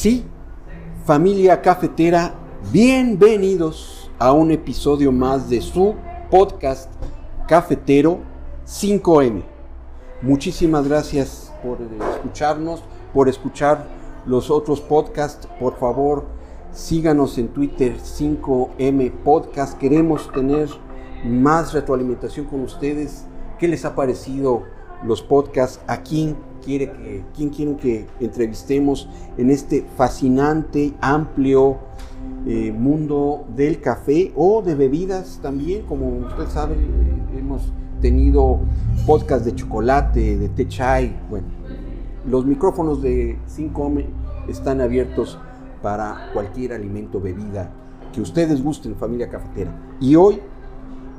Sí, familia cafetera, bienvenidos a un episodio más de su podcast cafetero 5M. Muchísimas gracias por escucharnos, por escuchar los otros podcasts. Por favor, síganos en Twitter 5M Podcast. Queremos tener más retroalimentación con ustedes. ¿Qué les ha parecido los podcasts? ¿A quién quiere que, quién quieren que entrevistemos en este fascinante, amplio eh, mundo del café o de bebidas también? Como usted sabe, hemos tenido podcast de chocolate, de té chai. Bueno, los micrófonos de 5M están abiertos para cualquier alimento, bebida que ustedes gusten, familia cafetera. Y hoy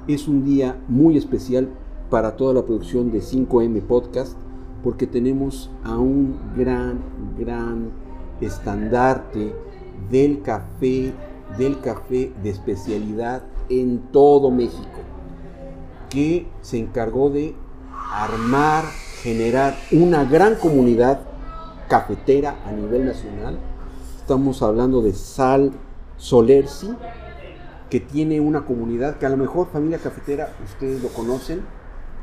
es un día muy especial para toda la producción de 5M Podcast porque tenemos a un gran, gran estandarte del café, del café de especialidad en todo México, que se encargó de armar, generar una gran comunidad cafetera a nivel nacional. Estamos hablando de Sal Solersi, que tiene una comunidad que a lo mejor familia cafetera ustedes lo conocen,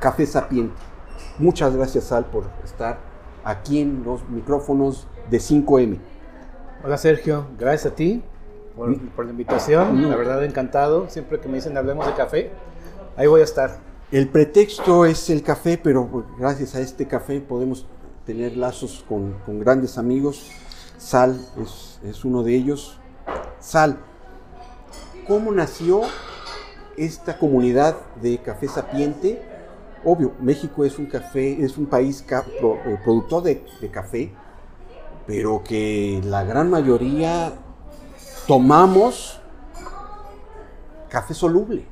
Café Sapiente. Muchas gracias Sal por estar aquí en los micrófonos de 5M. Hola Sergio, gracias a ti por, por la invitación. La verdad encantado. Siempre que me dicen hablemos de café, ahí voy a estar. El pretexto es el café, pero gracias a este café podemos tener lazos con, con grandes amigos. Sal es, es uno de ellos. Sal, ¿cómo nació esta comunidad de Café Sapiente? Obvio, México es un café, es un país ca- pro- eh, productor de, de café, pero que la gran mayoría tomamos café soluble.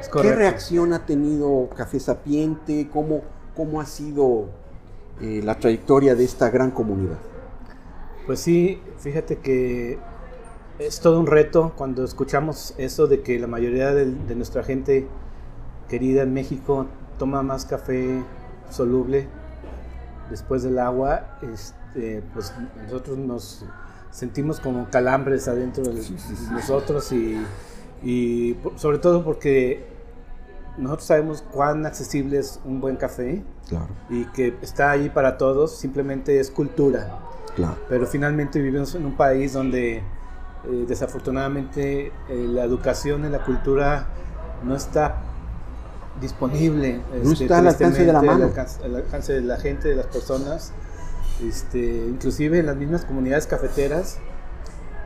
Es ¿Qué reacción ha tenido Café Sapiente? ¿Cómo, cómo ha sido eh, la trayectoria de esta gran comunidad? Pues sí, fíjate que es todo un reto cuando escuchamos eso de que la mayoría de, nuestra gente querida en México toma más café soluble después del agua. Este, pues nosotros nos sentimos como calambres adentro de nosotros y, y sobre todo porque nosotros sabemos cuán accesible es un buen café Claro, y que está ahí para todos, simplemente es cultura. claro. Pero finalmente vivimos en un país donde eh, desafortunadamente eh, la educación y la cultura no está disponible. No está al alcance de la mano. Al alcance, al alcance de la gente, de las personas. Este, inclusive en las mismas comunidades cafeteras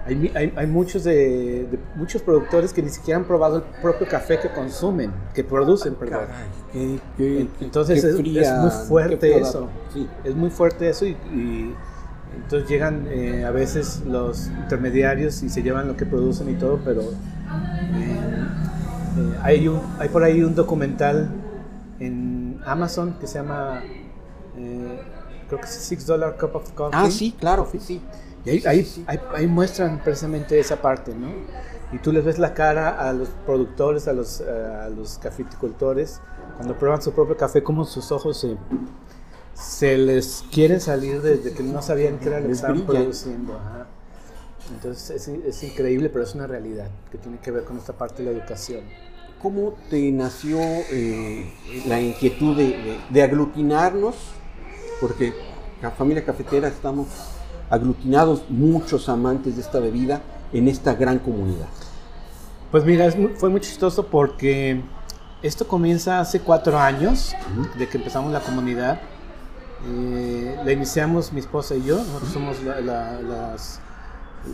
hay, hay, hay muchos, de, de- muchos productores que ni siquiera han probado el propio café que consumen, que producen, perdón. Caray, qué- qué- Entonces qué es- es muy fuerte eso. Sí. Es muy fuerte eso y, y entonces llegan eh, a veces los intermediarios y se llevan lo que producen y todo, pero eh, eh, hay, un, hay por ahí un documental en Amazon que se llama, eh, creo que es Six Dollar Cup of Coffee. Ah, sí, claro, sí. Y ahí, Sí, ahí- sí, ahí- ahí muestran precisamente esa parte, ¿no? Y tú les ves la cara a los productores, a los, eh, a los cafeticultores, cuando prueban su propio café, como sus ojos se, se les quieren salir desde que no sabían qué era lo que estaban produciendo. ajá. Entonces es, es increíble, pero es una realidad que tiene que ver con esta parte de la educación. ¿Cómo te nació eh, la inquietud de, de- de aglutinarnos? Porque la familia cafetera estamos aglutinados muchos amantes de esta bebida en esta gran comunidad. Pues mira, es muy- fue muy chistoso porque esto comienza hace cuatro años de que empezamos la comunidad. Eh, la iniciamos mi esposa y yo, nosotros somos la- la- las,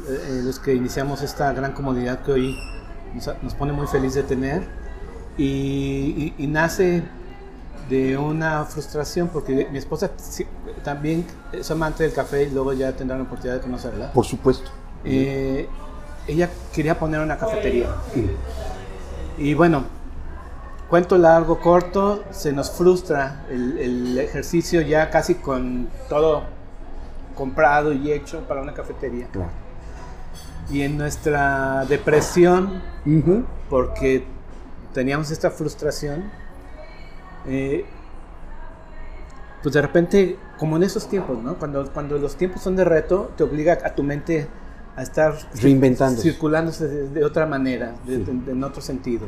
eh, los que iniciamos esta gran comunidad que hoy nos, nos pone muy feliz de tener. Y, y- y nace de una frustración porque mi esposa también es amante del café y luego ya tendrán la oportunidad de conocerla. Por supuesto. Eh, ella quería poner una cafetería. Y bueno, cuento largo, corto, se nos frustra el, el ejercicio ya casi con todo comprado y hecho para una cafetería. Claro. Y en nuestra depresión, porque teníamos esta frustración, eh, pues de repente, como en esos tiempos, ¿no? Cuando, cuando los tiempos son de reto, te obliga a tu mente a estar Reinventándose. circulándose de, de otra manera, de- Sí. de- en otro sentido.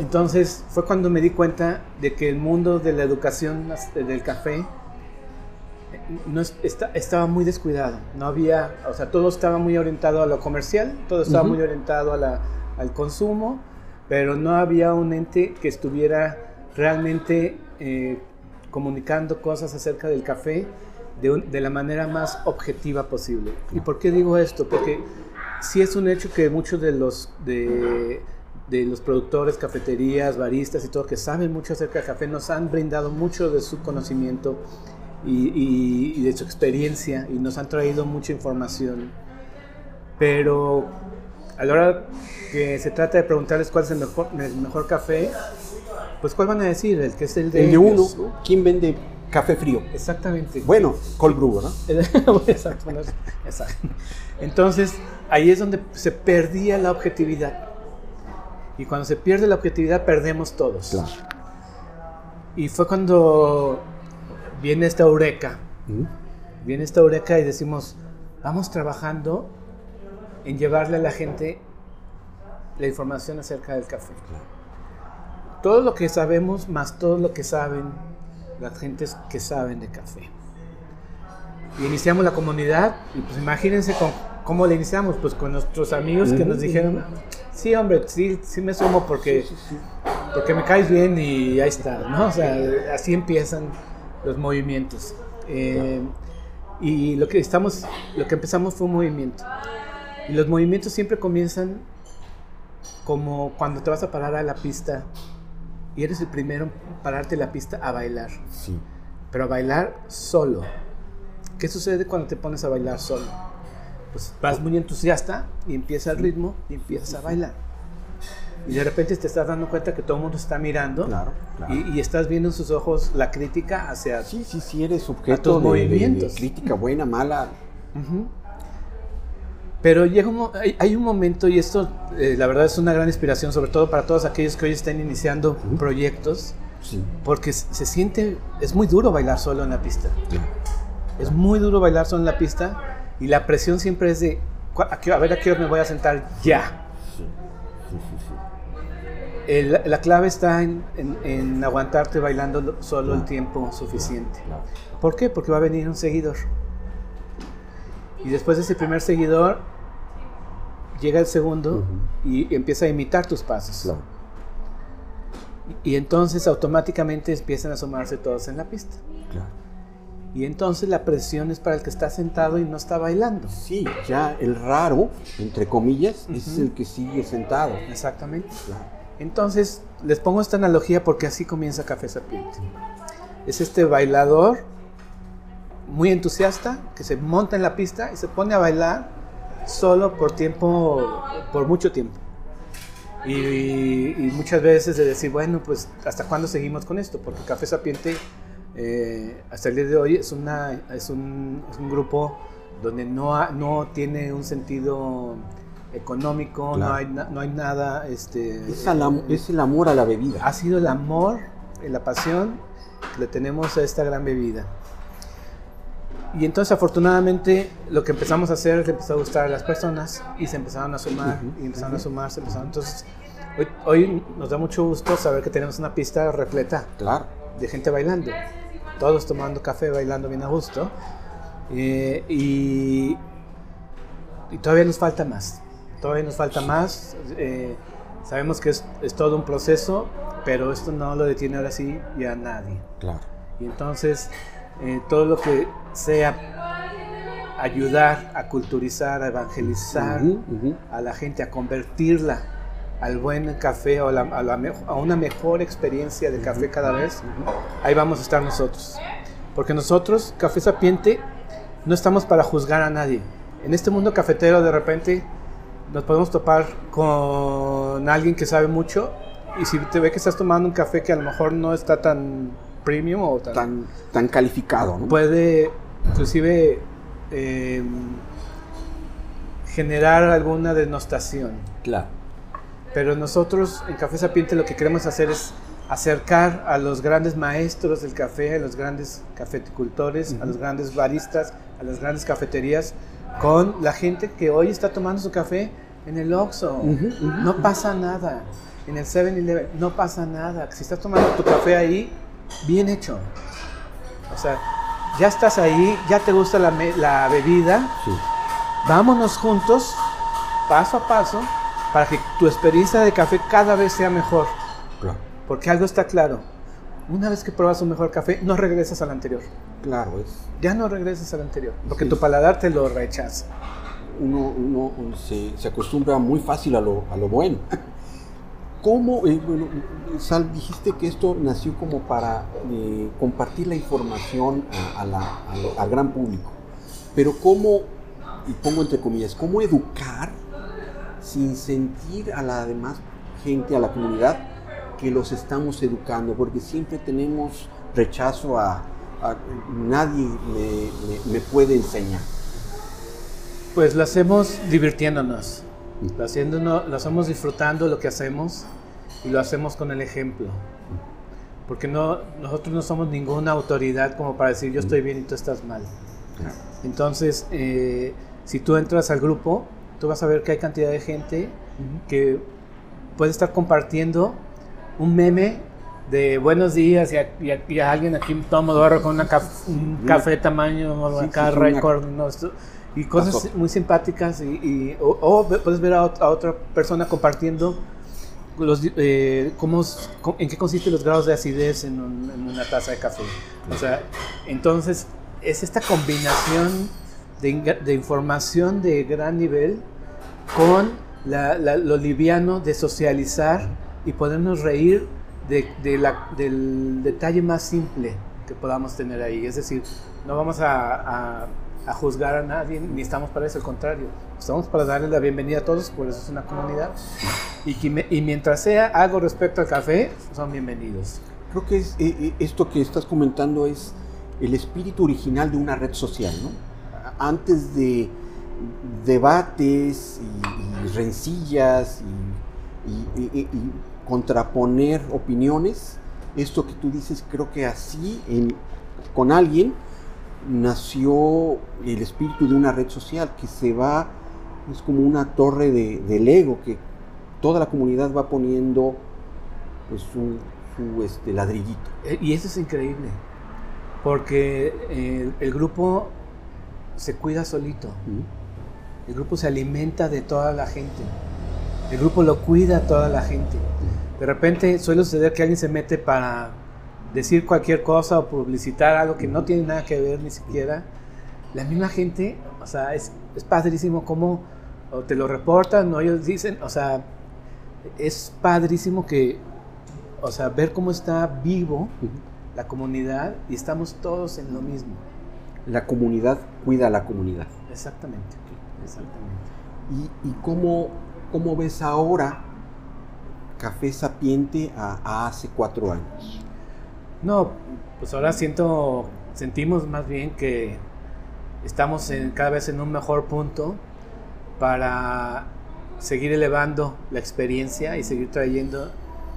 Entonces fue cuando me di cuenta de que el mundo de la educación as- del café no es- está- estaba muy descuidado. No había, o sea, todo estaba muy orientado a lo comercial, todo estaba Ujú. muy orientado a la- al consumo, pero no había un ente que estuviera realmente eh, comunicando cosas acerca del café de, un- de la manera más objetiva posible. ¿Y por qué digo esto? Porque sí es un hecho que muchos de los, de, de los productores, cafeterías, baristas y todo que saben mucho acerca del café nos han brindado mucho de su conocimiento y, y- y de su experiencia y nos han traído mucha información. Pero a la hora que se trata de preguntarles cuál es el mejor, el mejor café, pues cuál van a decir, el que es el de, El de uno. ¿quién vende café frío? Exactamente. Bueno, cold brew, bueno, exacto. Entonces, ahí es donde se perdía la objetividad. Y cuando se pierde la objetividad, perdemos todos. Claro. Y fue cuando viene esta eureka. Ujú. Viene esta eureka y decimos, vamos trabajando en llevarle a la gente la información acerca del café. Todo lo que sabemos, más todo lo que saben las gentes que saben de café. Y iniciamos la comunidad y pues imagínense con, cómo la iniciamos, pues con nuestros amigos que nos dijeron, sí hombre, sí, sí me sumo porque, porque me caes bien y ahí está, ¿no? O sea, así empiezan los movimientos. Eh, y lo que, estamos, lo que empezamos fue un movimiento. Y los movimientos siempre comienzan como cuando te vas a parar a la pista y eres el primero en pararte a la pista a bailar, Sí. pero a bailar solo. ¿Qué sucede cuando te pones a bailar solo? Pues vas muy entusiasta y empieza el ritmo y empiezas a bailar. Y de repente te estás dando cuenta que todo el mundo está mirando Claro, claro. Y, y estás viendo en sus ojos la crítica hacia Sí, sí, sí, eres de, de- de movimientos. crítica buena, mala. Pero llega un, hay, hay un momento, y esto eh, la verdad es una gran inspiración, sobre todo para todos aquellos que hoy están iniciando proyectos, Sí. porque se siente, es muy duro bailar solo en la pista. Es muy duro bailar solo en la pista y la presión siempre es de, "¿Cu- a, qué- a ver a qué hora me voy a sentar ya. El- la clave está en, en- en aguantarte bailando lo- solo el tiempo suficiente. ¿Por qué? Porque va a venir un seguidor. Y después de ese primer seguidor, llega el segundo Ujú. y empieza a imitar tus pasos. Claro. Y entonces automáticamente empiezan a asomarse todos en la pista. Claro. Y entonces la presión es para el que está sentado y no está bailando. Sí, ya el raro, entre comillas, es Ujú. el que sigue sentado. Exactamente. Claro. Entonces, les pongo esta analogía porque así comienza Café Sapiente. Es este bailador muy entusiasta que se monta en la pista y se pone a bailar solo por tiempo, por mucho tiempo. Y, muchas veces de decir, bueno, pues hasta cuándo seguimos con esto, porque Café Sapiente eh, hasta el día de hoy es, una, un, grupo donde no tiene un sentido económico, no, hay, na- no hay nada... Este, Es, al am- es el amor a la bebida. ha sido el amor y la pasión que le tenemos a esta gran bebida. Y entonces afortunadamente lo que empezamos a hacer es que empezó a gustar a las personas y se empezaron a sumar Ujú, y empezaron ujú. a sumar, se empezaron. Entonces hoy, hoy nos da mucho gusto saber que tenemos una pista repleta Claro. de gente bailando, todos tomando café, bailando bien a gusto. Eh, y, y todavía nos falta más, todavía nos falta más. eh, sabemos que es, es todo un proceso, pero esto no lo detiene ahora sí ya nadie. Claro. Y entonces eh, todo lo que sea ayudar a culturizar, a evangelizar a la gente, a convertirla al buen café o a, la- a la me- a una mejor experiencia de café cada vez, ahí vamos a estar nosotros. Porque nosotros, Café Sapiente, no estamos para juzgar a nadie. En este mundo cafetero de repente nos podemos topar con alguien que sabe mucho y si te ve que estás tomando un café que a lo mejor no está tan premium o tan, Tan, tan calificado, ¿no? puede inclusive eh, generar alguna denostación. claro. Pero nosotros en Café Sapiente lo que queremos hacer es acercar a los grandes maestros del café, a los grandes cafeticultores, a los grandes baristas, a las grandes cafeterías, con la gente que hoy está tomando su café en el Oxxo. No pasa nada. En el 7-Eleven no pasa nada. Si estás tomando tu café ahí, bien hecho. O sea, ya estás ahí, ya te gusta la, la bebida. Vámonos juntos, paso a paso, para que tu experiencia de café cada vez sea mejor. Porque algo está claro. Una vez que pruebas un mejor café, no regresas al anterior. Claro, es. Ya no regresas al anterior, porque tu paladar te lo rechaza. Uno, uno se, se, acostumbra muy fácil a lo, a lo bueno. ¿Cómo, eh, bueno, Sal, dijiste que esto nació como para eh, compartir la información a, la, al gran público, pero cómo, y pongo entre comillas, cómo educar sin sentir a la demás gente, a la comunidad, que los estamos educando, porque siempre tenemos rechazo a, nadie me, me, puede enseñar. Pues lo hacemos divirtiéndonos lo, haciéndonos, lo hacemos disfrutando lo que hacemos y lo hacemos con el ejemplo. Porque no, nosotros no somos ninguna autoridad como para decir yo estoy bien y tú estás mal. Entonces, eh, si tú entras al grupo, tú vas a ver que hay cantidad de gente que puede estar compartiendo un meme de buenos días y a, alguien aquí todo con una un café tamaño acá récord y cosas muy simpáticas y, o, puedes ver a, otra persona compartiendo los, eh, cómo, en qué consisten los grados de acidez en, una taza de café. O sea, entonces es esta combinación de, de información de gran nivel con lo liviano de socializar y podernos reír de, de la, del detalle más simple que podamos tener ahí. Es decir, no vamos a a juzgar a nadie, ni estamos para eso, al contrario, estamos para darle la bienvenida a todos, por eso es una comunidad. Y, y mientras sea algo respecto al café, son bienvenidos. Creo que es, eh, eh, esto que estás comentando es el espíritu original de una red social, ¿no? Antes de debates y, rencillas y, contraponer opiniones, esto que tú dices, creo que así en, con alguien nació el espíritu de una red social que se va, es como una torre de, del ego que toda la comunidad va poniendo pues, su, este, ladrillito. Eh, y eso es increíble, porque el, grupo se cuida solito, el grupo se alimenta de toda la gente, el grupo lo cuida a toda la gente. De repente suele suceder que alguien se mete para decir cualquier cosa o publicitar algo que no tiene nada que ver ni siquiera, la misma gente, o sea, es, es padrísimo cómo o te lo reportan o ellos dicen, o sea, es padrísimo que, o sea, ver cómo está vivo la comunidad y estamos todos en lo mismo. La comunidad cuida a la comunidad. Exactamente, exactamente. ¿Y, y cómo, cómo ves ahora Café Sapiente a hace cuatro años? No, pues ahora siento, sentimos más bien que estamos en, cada vez en un mejor punto para seguir elevando la experiencia y seguir trayendo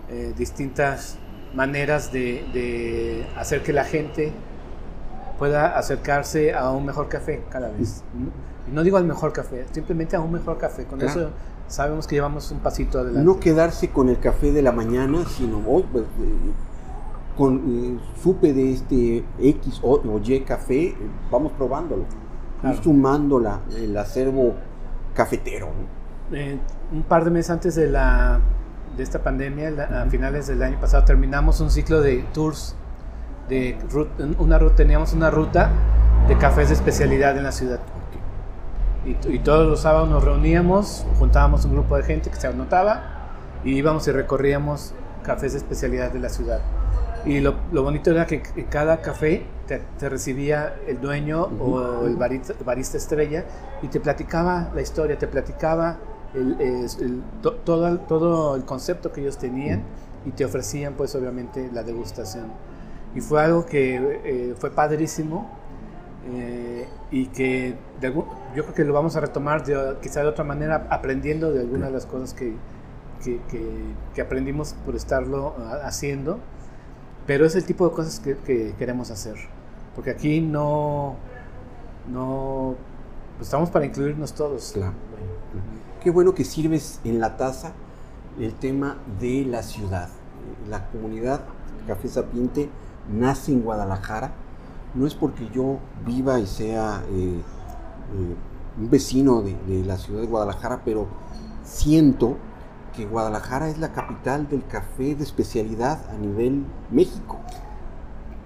eh, distintas maneras de, hacer que la gente pueda acercarse a un mejor café cada vez. No digo al mejor café, simplemente a un mejor café. Con eso sabemos que llevamos un pasito adelante. No quedarse con el café de la mañana, sino hoy, pues, eh, con, eh, supe de este X o, Y café, eh, vamos probándolo, y sumando el acervo cafetero. Eh, un par de meses antes de, la, de esta pandemia, a finales del año pasado, terminamos un ciclo de tours. De una ruta, teníamos una ruta de cafés de especialidad en la ciudad. Y, y, todos los sábados nos reuníamos, juntábamos un grupo de gente que se anotaba y íbamos y recorríamos cafés de especialidad de la ciudad. Y lo, lo, bonito era que cada café te, recibía el dueño o el barista, estrella y te platicaba la historia, te platicaba el, todo, todo el concepto que ellos tenían y te ofrecían pues obviamente la degustación. Y fue algo que eh, fue padrísimo eh, y que yo creo que lo vamos a retomar de, quizá de otra manera aprendiendo de algunas de las cosas que, que, que, aprendimos por estarlo ah, haciendo, pero es el tipo de cosas que, que queremos hacer, porque aquí no, no, pues estamos para incluirnos todos. Claro. Qué bueno que sirves en la taza el tema de la ciudad. La comunidad Café Sapiente nace en Guadalajara. No es porque yo viva y sea eh, eh, un vecino de, la ciudad de Guadalajara, pero siento que Guadalajara es la capital del café de especialidad a nivel México.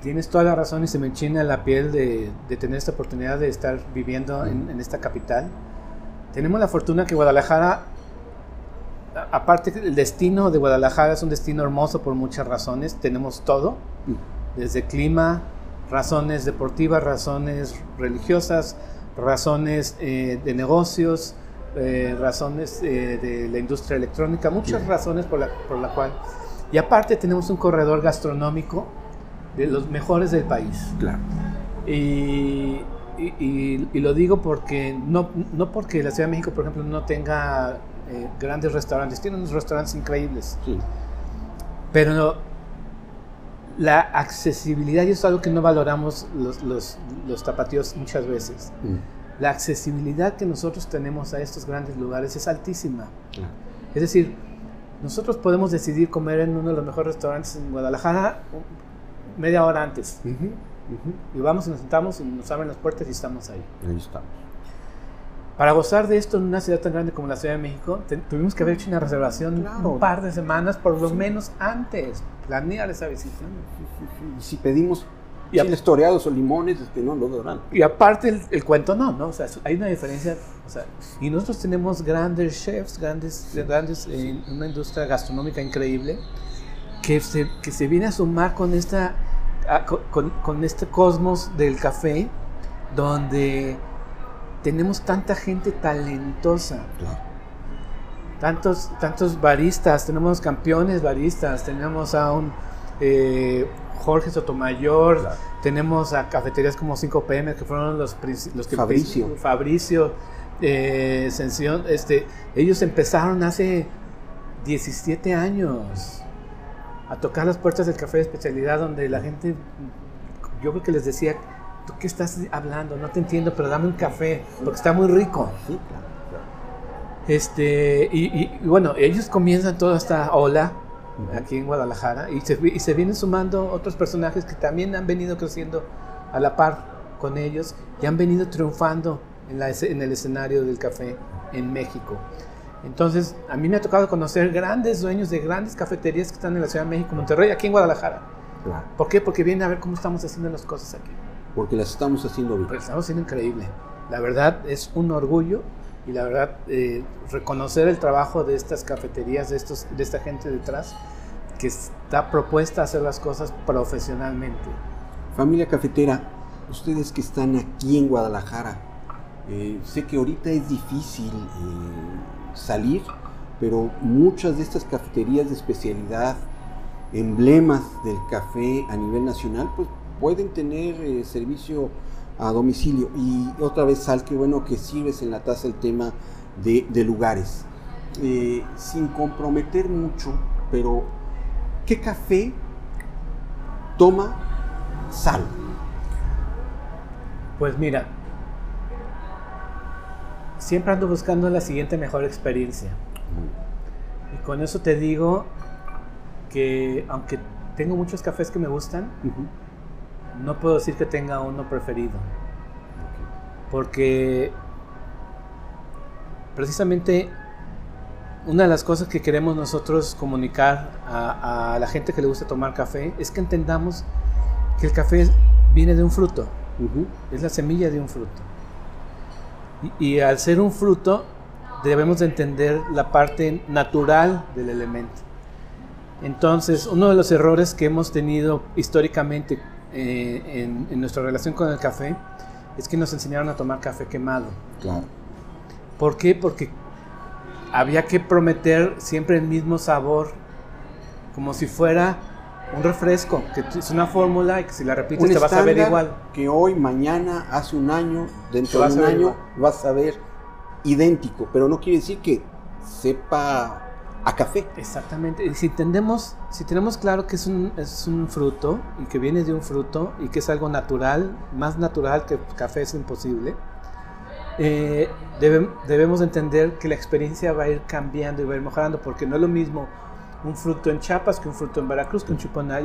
Tienes toda la razón y se me enchina la piel de, tener esta oportunidad de estar viviendo en, en, esta capital. Tenemos la fortuna que Guadalajara, aparte el destino de Guadalajara es un destino hermoso por muchas razones, tenemos todo, desde clima, razones deportivas, razones religiosas, razones eh, de negocios, eh, razones eh, de la industria electrónica, muchas razones por la, por la cual. Y aparte tenemos un corredor gastronómico de los mejores del país. Claro. Y, y, y, lo digo porque no, no porque la Ciudad de México, por ejemplo, no tenga grandes restaurantes, tiene unos restaurantes increíbles. Sí. Pero la accesibilidad, y eso es algo que no valoramos los, los, los tapatíos muchas veces. Mm. La accesibilidad que nosotros tenemos a estos grandes lugares es altísima. Es decir, nosotros podemos decidir comer en uno de los mejores restaurantes en Guadalajara media hora antes. Y vamos y nos sentamos y nos abren las puertas y estamos ahí. Ahí estamos. Para gozar de esto en una ciudad tan grande como la Ciudad de México, tuvimos que haber hecho una reservación un par de semanas, por lo menos antes, planear esa visita. Y si pedimos y chiles toreados o limones, este, no lo darán. Y aparte el, cuento no, ¿no? O sea, hay una diferencia. O sea, y nosotros tenemos grandes chefs, grandes, grandes en una industria gastronómica increíble, que se, que se viene a sumar con, esta, con, con este cosmos del café, donde tenemos tanta gente talentosa. Tantos, tantos baristas, tenemos campeones baristas, tenemos a un eh, Jorge Sotomayor, tenemos a cafeterías como 5PM que fueron los, los que Fabricio, Fabricio eh, este, ellos empezaron hace 17 años a tocar las puertas del café de especialidad donde la gente, yo creo que les decía, qué estás hablando? No te entiendo, pero dame un café, porque está muy rico. Este, y, bueno, ellos comienzan toda esta ola aquí en Guadalajara y se, y se vienen sumando otros personajes que también han venido creciendo a la par con ellos y han venido triunfando en, la, en el escenario del café en México. Entonces, a mí me ha tocado conocer grandes dueños de grandes cafeterías que están en la Ciudad de México, Monterrey, aquí en Guadalajara. ¿Por qué? Porque vienen a ver cómo estamos haciendo las cosas aquí porque las estamos haciendo bien. Estamos haciendo increíble. La verdad es un orgullo y la verdad eh, reconocer el trabajo de estas cafeterías, de, estos, de esta gente detrás, que está propuesta a hacer las cosas profesionalmente. Familia cafetera, ustedes que están aquí en Guadalajara, eh, sé que ahorita es difícil eh, salir, pero muchas de estas cafeterías de especialidad, emblemas del café a nivel nacional, pues pueden tener servicio a domicilio. Y otra vez, Sal, qué bueno que sirves en la taza el tema de, lugares. Eh, sin comprometer mucho, pero ¿qué café toma Sal? Pues mira, siempre ando buscando la siguiente mejor experiencia. Y con eso te digo que aunque tengo muchos cafés que me gustan, no puedo decir que tenga uno preferido. Porque precisamente una de las cosas que queremos nosotros comunicar a, la gente que le gusta tomar café es que entendamos que el café viene de un fruto, es la semilla de un fruto. Y, y, al ser un fruto debemos de entender la parte natural del elemento. Entonces, uno de los errores que hemos tenido históricamente eh, en, nuestra relación con el café es que nos enseñaron a tomar café quemado. Claro. ¿Por qué? Porque había que prometer siempre el mismo sabor, como si fuera un refresco, que es una fórmula y que si la repites te vas a ver igual. Que hoy, mañana, hace un año, dentro de un año, vas a ver idéntico, pero no quiere decir que sepa a café. Exactamente. Y si entendemos, si tenemos claro que es un, es un fruto y que viene de un fruto y que es algo natural, más natural que café es imposible, eh, debemos entender que la experiencia va a ir cambiando y va a ir mejorando porque no es lo mismo un fruto en Chiapas que un fruto en Veracruz, que un,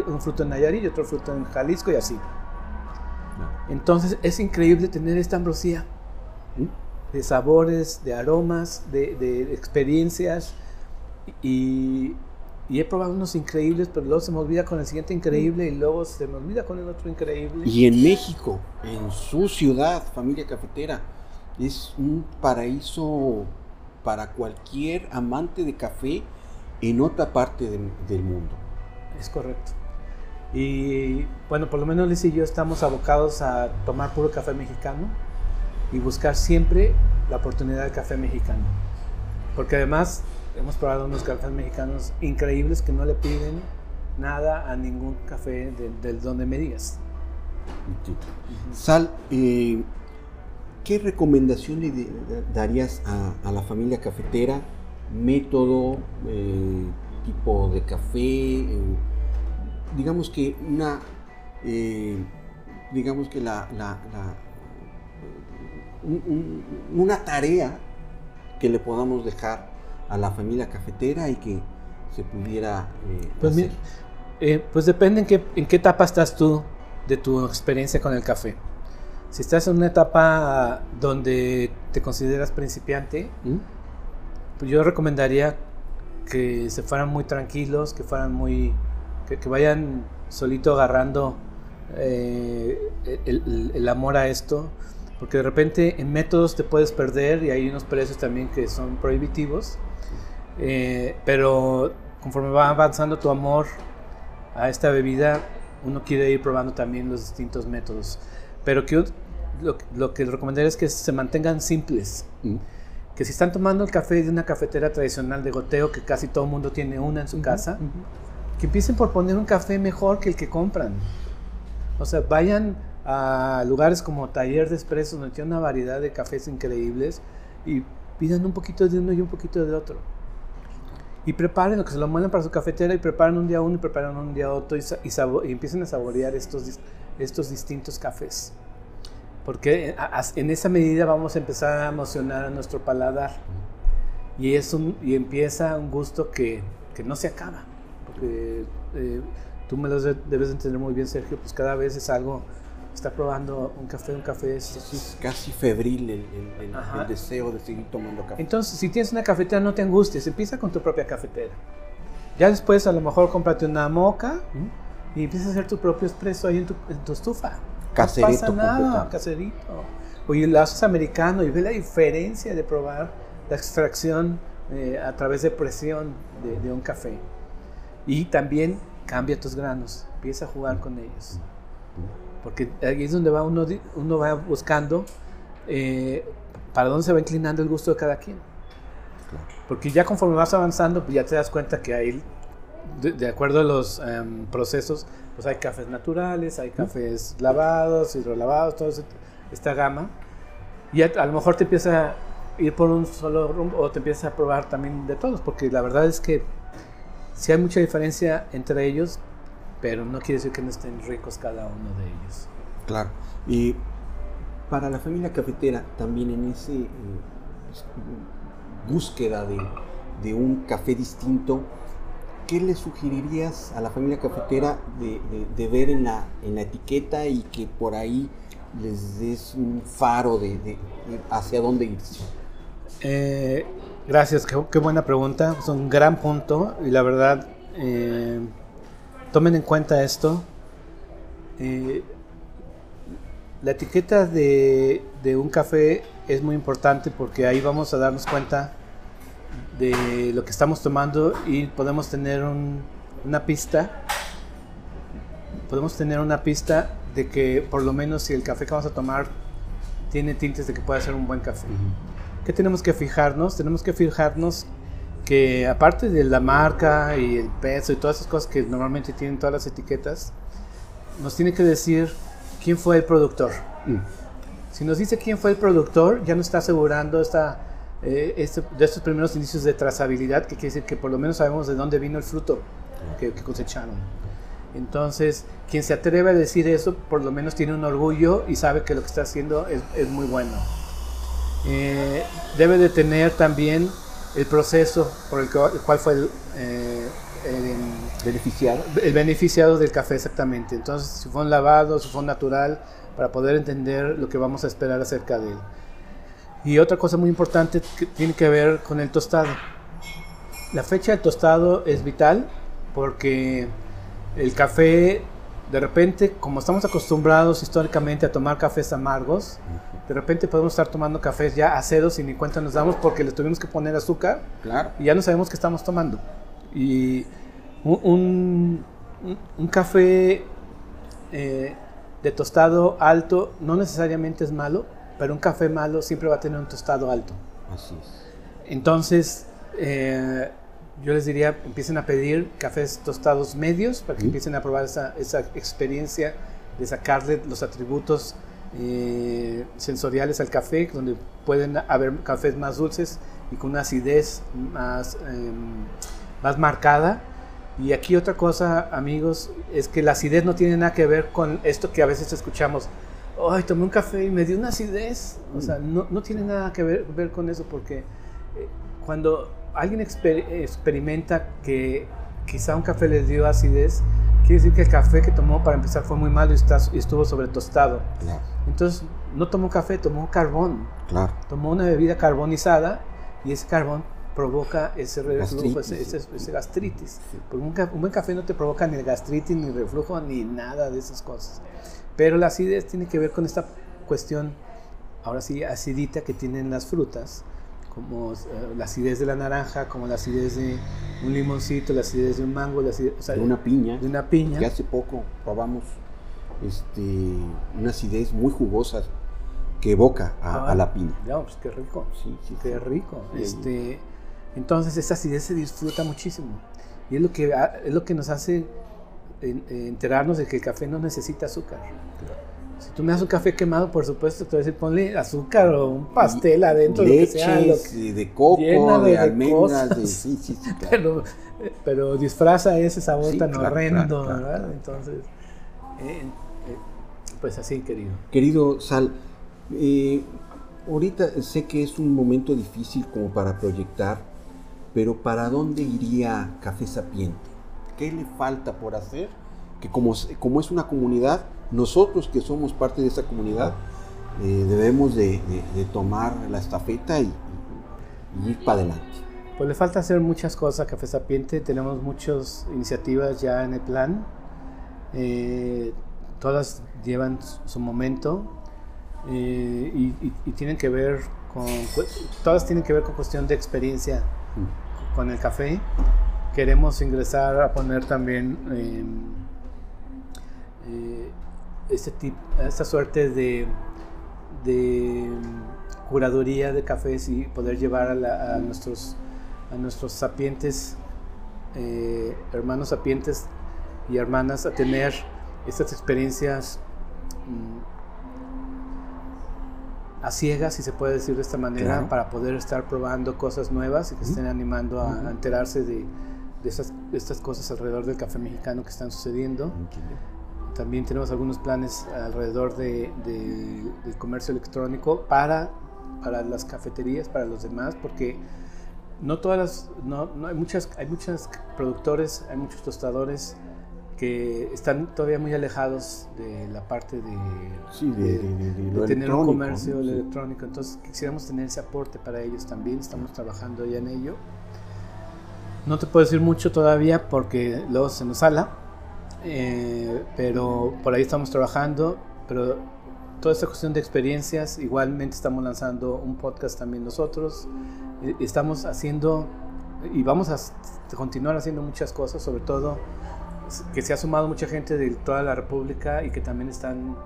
un fruto en Nayarit y otro fruto en Jalisco y así. Entonces es increíble tener esta ambrosía de sabores, de aromas, de, de experiencias y, y, he probado unos increíbles, pero luego se me olvida con el siguiente increíble y luego se me olvida con el otro increíble. Y en México, en su ciudad, familia cafetera, es un paraíso para cualquier amante de café en otra parte del mundo. Es correcto. Y bueno, por lo menos Liz y yo estamos abocados a tomar puro café mexicano y buscar siempre la oportunidad del café mexicano. Porque además hemos probado unos cafés mexicanos increíbles que no le piden nada a ningún café del donde me digas. Sal, eh, ¿qué recomendación le darías a, la familia cafetera? Método, eh, tipo de café, eh, digamos que una, digamos que la, una tarea que le podamos dejar a la familia cafetera y que se pudiera eh, pues, eh, pues depende en qué, en qué etapa estás tú de tu experiencia con el café. Si estás en una etapa donde te consideras principiante, ¿Mm? pues yo recomendaría que se fueran muy tranquilos, que fueran muy, que, vayan solito agarrando eh, el, el, amor a esto, porque de repente en métodos te puedes perder y hay unos precios también que son prohibitivos. Eh, pero conforme va avanzando tu amor a esta bebida, uno quiere ir probando también los distintos métodos. Pero que, lo, lo que recomendaría es que se mantengan simples. Mm. Que si están tomando el café de una cafetera tradicional de goteo, que casi todo el mundo tiene una en su casa, que empiecen por poner un café mejor que el que compran. O sea, vayan a lugares como Taller de Expresos, donde tiene una variedad de cafés increíbles, y pidan un poquito de uno y un poquito de otro y preparen lo que se lo mueven para su cafetera y preparen un día uno y preparen un día otro y, y, empiecen a saborear estos, estos distintos cafés. Porque en esa medida vamos a empezar a emocionar a nuestro paladar. Y, es un, y empieza un gusto que, que no se acaba. Porque eh, tú me lo debes entender muy bien, Sergio, pues cada vez es algo está probando un café, un café es, casi febril el, deseo de seguir tomando café. Entonces, si tienes una cafetera, no te angusties, empieza con tu propia cafetera. Ya después, a lo mejor, cómprate una moca y empieza a hacer tu propio espresso ahí en tu, estufa. Caserito. No pasa nada, caserito. Oye, lo haces americano y ve la diferencia de probar la extracción eh, a través de presión de, de un café. Y también cambia tus granos, empieza a jugar con ellos porque ahí es donde va uno, uno va buscando eh, para dónde se va inclinando el gusto de cada quien. Porque ya conforme vas avanzando, pues ya te das cuenta que hay, de, acuerdo a los em, procesos, pues hay cafés naturales, hay cafés lavados, hidrolavados, toda esta gama. Y a, a, lo mejor te empieza a ir por un solo rumbo o te empieza a probar también de todos, porque la verdad es que si hay mucha diferencia entre ellos, pero no quiere decir que no estén ricos cada uno de ellos. Claro. Y para la familia cafetera, también en esa eh, búsqueda de, un café distinto, ¿qué le sugerirías a la familia cafetera de, ver en la, en la etiqueta y que por ahí les des un faro de, hacia dónde irse? Eh, gracias, qué, buena pregunta. Es un gran punto y la verdad eh, tomen en cuenta esto. Eh, la etiqueta de, un café es muy importante porque ahí vamos a darnos cuenta de lo que estamos tomando y podemos tener una pista. Podemos tener una pista de que por lo menos si el café que vamos a tomar tiene tintes de que puede ser un buen café. ¿Qué tenemos que fijarnos? Tenemos que fijarnos que aparte de la marca y el peso y todas esas cosas que normalmente tienen todas las etiquetas, nos tiene que decir quién fue el productor. Mm. Si nos dice quién fue el productor, ya nos está asegurando esta, eh, este, de estos primeros inicios de trazabilidad, que quiere decir que por lo menos sabemos de dónde vino el fruto que, que cosecharon. Entonces, quien se atreve a decir eso, por lo menos tiene un orgullo y sabe que lo que está haciendo es, es muy bueno. Eh, debe de tener también el proceso por el, cual, el cual fue el, eh, el, Beneficiado. el beneficiado del café exactamente. Entonces, si fue un lavado, si fue un natural, para poder entender lo que vamos a esperar acerca de él. Y otra cosa muy importante que tiene que ver con el tostado. La fecha del tostado es vital porque el café, de repente, como estamos acostumbrados históricamente a tomar cafés amargos, de repente podemos estar tomando cafés ya acedos y ni cuenta nos damos porque le tuvimos que poner azúcar Claro. y ya no sabemos qué estamos tomando. Y un, un- un café eh, de tostado alto no necesariamente es malo, pero un café malo siempre va a tener un tostado alto. Así es. Entonces, eh, yo les diría, empiecen a pedir cafés tostados medios para que empiecen a probar esa, esa experiencia de sacarle los atributos eh, sensoriales al café, donde pueden haber cafés más dulces y con una acidez más, em, más marcada. Y aquí otra cosa, amigos, es que la acidez no tiene nada que ver con esto que a veces escuchamos. Ay, tomé un café y me dio una acidez. O sea, no, no tiene nada que ver, ver con eso porque eh, cuando alguien exper- experimenta que quizá un café le dio acidez, quiere decir que el café que tomó para empezar fue muy malo y, está- y estuvo sobre tostado. Entonces, no tomó café, tomó carbón. Claro. Tomó una bebida carbonizada y ese carbón provoca ese reflujo, Gastritis. ese, ese- ese gastritis. Porque un buen café no te provoca ni gastritis, ni reflujo, ni nada de esas cosas. Pero la acidez tiene que ver con esta cuestión, ahora sí, acidita que tienen las frutas, como eh, la acidez de la naranja, como la acidez de un limoncito, la acidez de un mango, la acidez, o sea, De una piña. de una piña. Que hace poco probamos este, una acidez muy jugosa que evoca a, Ah, a la piña. Ya, pues qué rico. Sí, sí, Qué sí. rico. Este, entonces esa acidez se disfruta muchísimo. Y es lo que, ha- es lo que nos hace en- eh, enterarnos de que el café no necesita azúcar. Si tú me das un café quemado, por supuesto, te voy a decir ponle azúcar o un pastel adentro, lo que sea. lo Leches, que- eh, de coco, llena de- de, almendras, de, sí, sí, sí, claro. pero, pero disfraza ese sabor tan claro, horrendo, claro, ¿verdad? Entonces, eh, eh, pues así, querido. Querido Sal, eh, ahorita sé que es un momento difícil como para proyectar, pero ¿para dónde iría Café Sapiente? ¿Qué le falta por hacer? Que como, como es una comunidad, nosotros que somos parte de esa comunidad, eh, debemos de, de- de tomar la estafeta y, y ir para adelante. Pues le falta hacer muchas cosas a Café Sapiente. Tenemos muchas iniciativas ya en el plan. Eh, todas llevan su- momento eh, y, y- y tienen que ver con. Todas tienen que ver con cuestión de experiencia con el café. Queremos ingresar a poner también eh, eh, este tip, esta suerte de, de curaduría de cafés y poder llevar a, la- a nuestros, a nuestros sapientes, hermanos sapientes y hermanas a tener estas experiencias mm, a ciegas, si se puede decir de esta manera, Claro. para poder estar probando cosas nuevas y que estén animando a, a enterarse de, de estas, de estas cosas alrededor del café mexicano que están sucediendo. También tenemos algunos planes alrededor de, de- del comercio electrónico para, para las cafeterías, para los demás, porque no todas las, no, no hay muchas, hay muchos productores, hay muchos tostadores que están todavía muy alejados de la parte de, Sí, de, de- de- tener un comercio electrónico. Entonces quisiéramos tener ese aporte para ellos también. Estamos trabajando ya en ello. No te puedo decir mucho todavía porque luego se nos sala, eh, pero por ahí estamos trabajando. Pero toda esta cuestión de experiencias, igualmente estamos lanzando un podcast también nosotros. Eh, Estamos haciendo y vamos a continuar haciendo muchas cosas, sobre todo que se ha sumado mucha gente de toda la República y que también están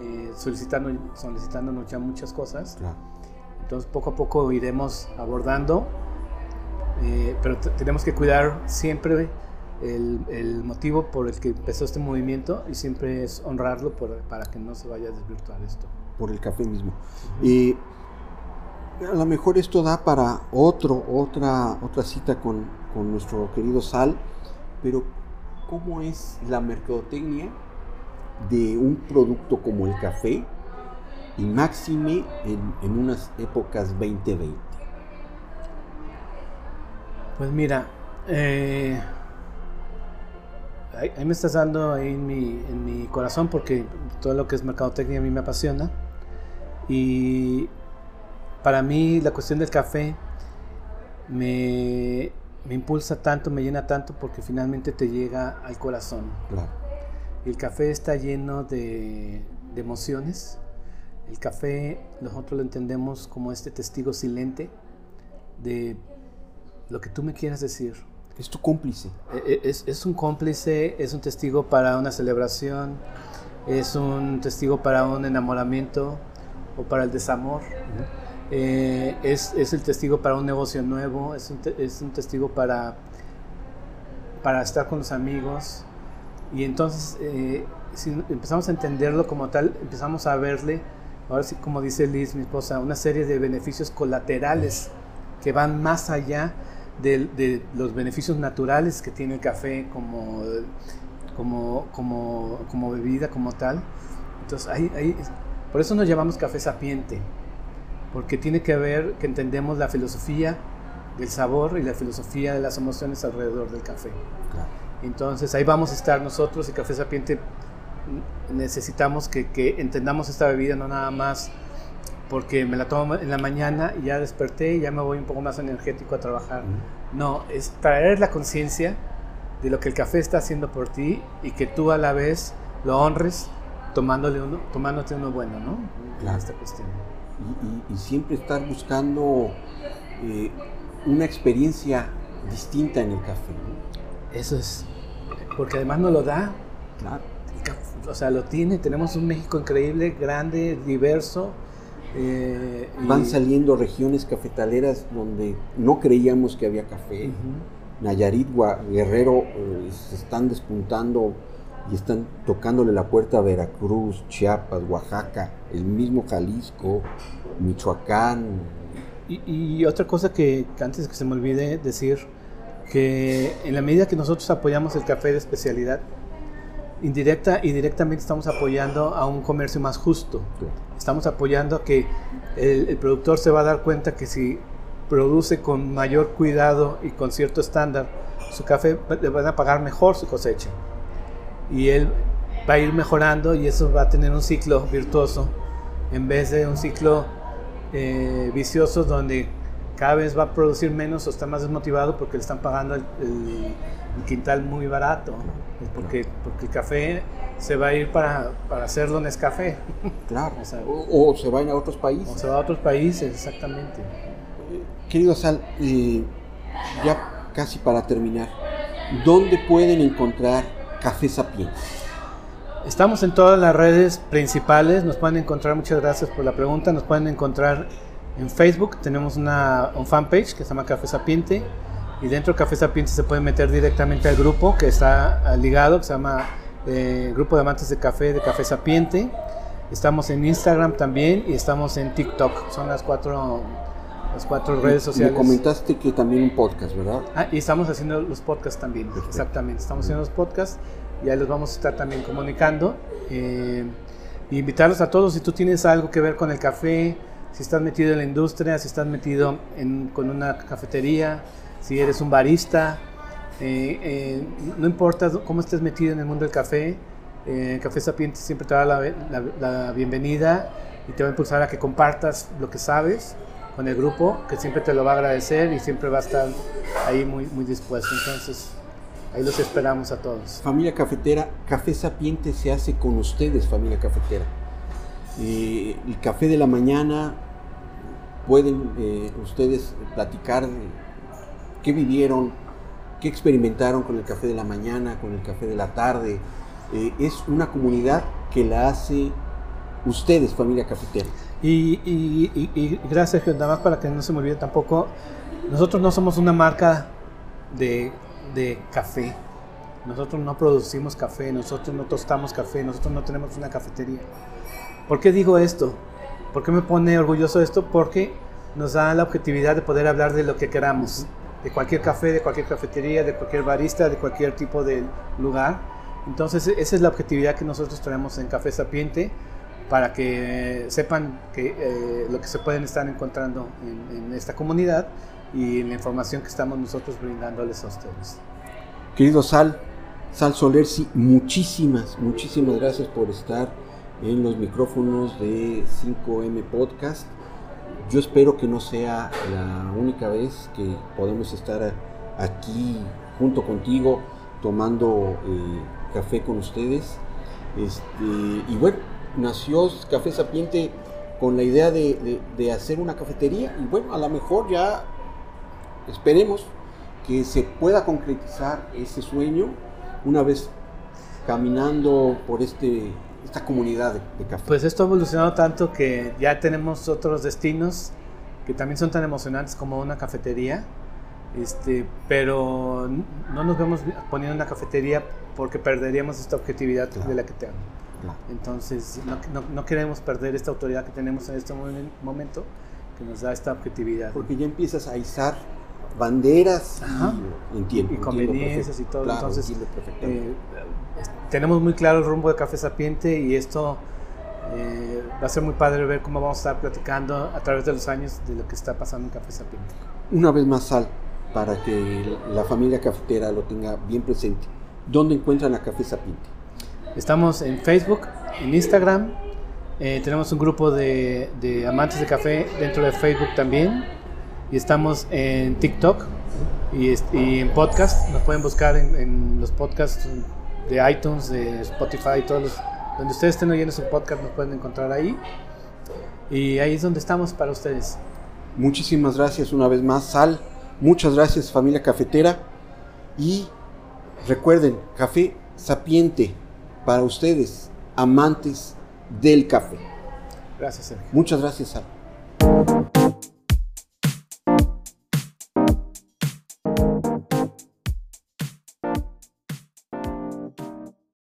eh, solicitando, solicitándonos ya muchas cosas. Claro. Entonces poco a poco iremos abordando, eh, pero tenemos que cuidar siempre el, el motivo por el que empezó este movimiento y siempre es honrarlo por- para que no se vaya a desvirtuar esto. por el café mismo. Eh, a lo mejor esto da para otro, otra, otra cita con, con nuestro querido Sal, pero ¿cómo es la mercadotecnia de un producto como el café y máxime en, unas épocas 2020? Pues mira, eh, ahí me estás dando ahí en mi, en mi corazón porque todo lo que es mercadotecnia a mí me apasiona. Y para mí la cuestión del café me, me impulsa tanto, me llena tanto porque finalmente te llega al corazón. Claro. El café está lleno de, de emociones. El café nosotros lo entendemos como este testigo silente de lo que tú me quieras decir. Es tu cómplice. E- e- Es, es un cómplice, es un testigo para una celebración, es un testigo para un enamoramiento o para el desamor. Eh, es, es el testigo para un negocio nuevo, es un, te- es un testigo para, para estar con los amigos. Y entonces, eh, si empezamos a entenderlo como tal, empezamos a verle, ahora sí, como dice Liz, mi esposa, una serie de beneficios colaterales que van más allá de, de los beneficios naturales que tiene el café como, como, como, como bebida, como tal. Entonces, ahí, ahí- por eso nos llamamos café sapiente, porque tiene que ver que entendemos la filosofía del sabor y la filosofía de las emociones alrededor del café. Claro. Entonces ahí vamos a estar nosotros y Café Sapiente necesitamos que, que entendamos esta bebida, no nada más porque me la tomo en la mañana y ya desperté y ya me voy un poco más energético a trabajar. No, es traer la conciencia de lo que el café está haciendo por ti y que tú a la vez lo honres tomándole uno, tomándote uno bueno, ¿no? En Claro. esta cuestión. Y, y- y siempre estar buscando eh, una experiencia distinta en el café. ¿no? Eso es, porque además nos lo da Claro. O sea, lo tiene. Tenemos un México increíble, grande, diverso. eh, y- Van saliendo regiones cafetaleras donde no creíamos que había café. Nayarit, Gua- Guerrero eh, se están despuntando y están tocándole la puerta a Veracruz, Chiapas, Oaxaca, el mismo Jalisco, Michoacán. Y, y otra cosa que, que antes que se me olvide decir, que en la medida que nosotros apoyamos el café de especialidad, indirecta y directamente estamos apoyando a un comercio más justo. Estamos apoyando a que el, el productor se va a dar cuenta que si produce con mayor cuidado y con cierto estándar su café, le van a pagar mejor su cosecha. Y él va a ir mejorando y eso va a tener un ciclo virtuoso en vez de un ciclo eh, vicioso donde cada vez va a producir menos o está más desmotivado porque le están pagando el, el- el quintal muy barato. Porque, porque el café se va a ir para, para hacerlo en Nescafé. Claro. O sea, O, o se van a otros O países. se va a otros países, exactamente. Querido Sal, eh, ya casi para terminar, ¿dónde pueden encontrar Café Sapiens? Estamos en todas las redes principales, nos pueden encontrar, muchas gracias por la pregunta, nos pueden encontrar en Facebook, tenemos una un fanpage que se llama Café Sapiente y dentro de Café Sapiente se pueden meter directamente al grupo que está ah, ligado, que se llama eh, Grupo de Amantes de Café de Café Sapiente. Estamos en Instagram también y estamos en TikTok, son las cuatro, las cuatro redes Me sociales. comentaste que también un podcast, ¿verdad? Ah, y estamos haciendo los podcasts también, Perfecto. exactamente. Estamos haciendo los podcasts, ya los vamos a estar también comunicando. Eh, invitarlos a todos, si tú tienes algo que ver con el café, si estás metido en la industria, si estás metido en- con una cafetería, si eres un barista, eh, eh, no importa cómo estés metido en el mundo del café, eh, Café Sapiente siempre te da la, la- la bienvenida y te va a impulsar a que compartas lo que sabes con el grupo, que siempre te lo va a agradecer y siempre va a estar ahí muy, muy dispuesto. Entonces, ahí los esperamos a todos. Familia cafetera, Café Sapiente se hace con ustedes, familia cafetera. Eh, el café de la mañana, pueden eh, ustedes platicar de qué vivieron, qué experimentaron con el café de la mañana, con el café de la tarde. Eh, es una comunidad que la hace ustedes, familia cafetera. Y, y- y- y gracias, nada más para que no se me olvide tampoco, nosotros no somos una marca de, de café. Nosotros no producimos café, nosotros no tostamos café, nosotros no tenemos una cafetería. ¿Por qué digo esto? ¿Por qué me pone orgulloso esto? Porque nos da la objetividad de poder hablar de lo que queramos, de cualquier café, de cualquier cafetería, de cualquier barista, de cualquier tipo de lugar. Entonces esa es la objetividad que nosotros traemos en Café Sapiente para que sepan que, eh, lo que se pueden estar encontrando en, en, esta comunidad y en la información que estamos nosotros brindándoles a ustedes. Querido Sal, Sal Solersi, muchísimas, muchísimas gracias por estar en los micrófonos de 5M Podcast. Yo espero que no sea la única vez que podemos estar aquí junto contigo tomando eh, café con ustedes. Este, y bueno, nació Café Sapiente con la idea de, de, hacer una cafetería y bueno, a lo mejor ya esperemos que se pueda concretizar ese sueño una vez caminando por este, esta comunidad de, café. Pues esto ha evolucionado tanto que ya tenemos otros destinos que también son tan emocionantes como una cafetería, este, pero no nos vemos poniendo una cafetería porque perderíamos esta objetividad de la que te hablo. Entonces, no, no, queremos perder esta autoridad que tenemos en este momento, que nos da esta objetividad. Porque ya empiezas a izar banderas y, entiendo, y conveniencias y todo. Entonces, eh, tenemos muy claro el rumbo de Café Sapiente y esto eh, va a ser muy padre ver cómo vamos a estar platicando a través de los años de lo que está pasando en Café Sapiente. Una vez más, Sal, para que la familia cafetera lo tenga bien presente. ¿Dónde encuentran a Café Sapiente? Estamos en Facebook, en Instagram, eh, tenemos un grupo de, amantes de café dentro de Facebook también, y estamos en TikTok y, en podcast. Nos pueden buscar en, los podcasts de iTunes, de Spotify, todos los, donde ustedes estén oyendo su podcast, nos pueden encontrar ahí. Y ahí es donde estamos para ustedes. Muchísimas gracias una vez más, Sal. Muchas gracias, familia cafetera. Y recuerden, café sapiente para ustedes, amantes del café. Gracias, Sergio. Muchas gracias, Sal.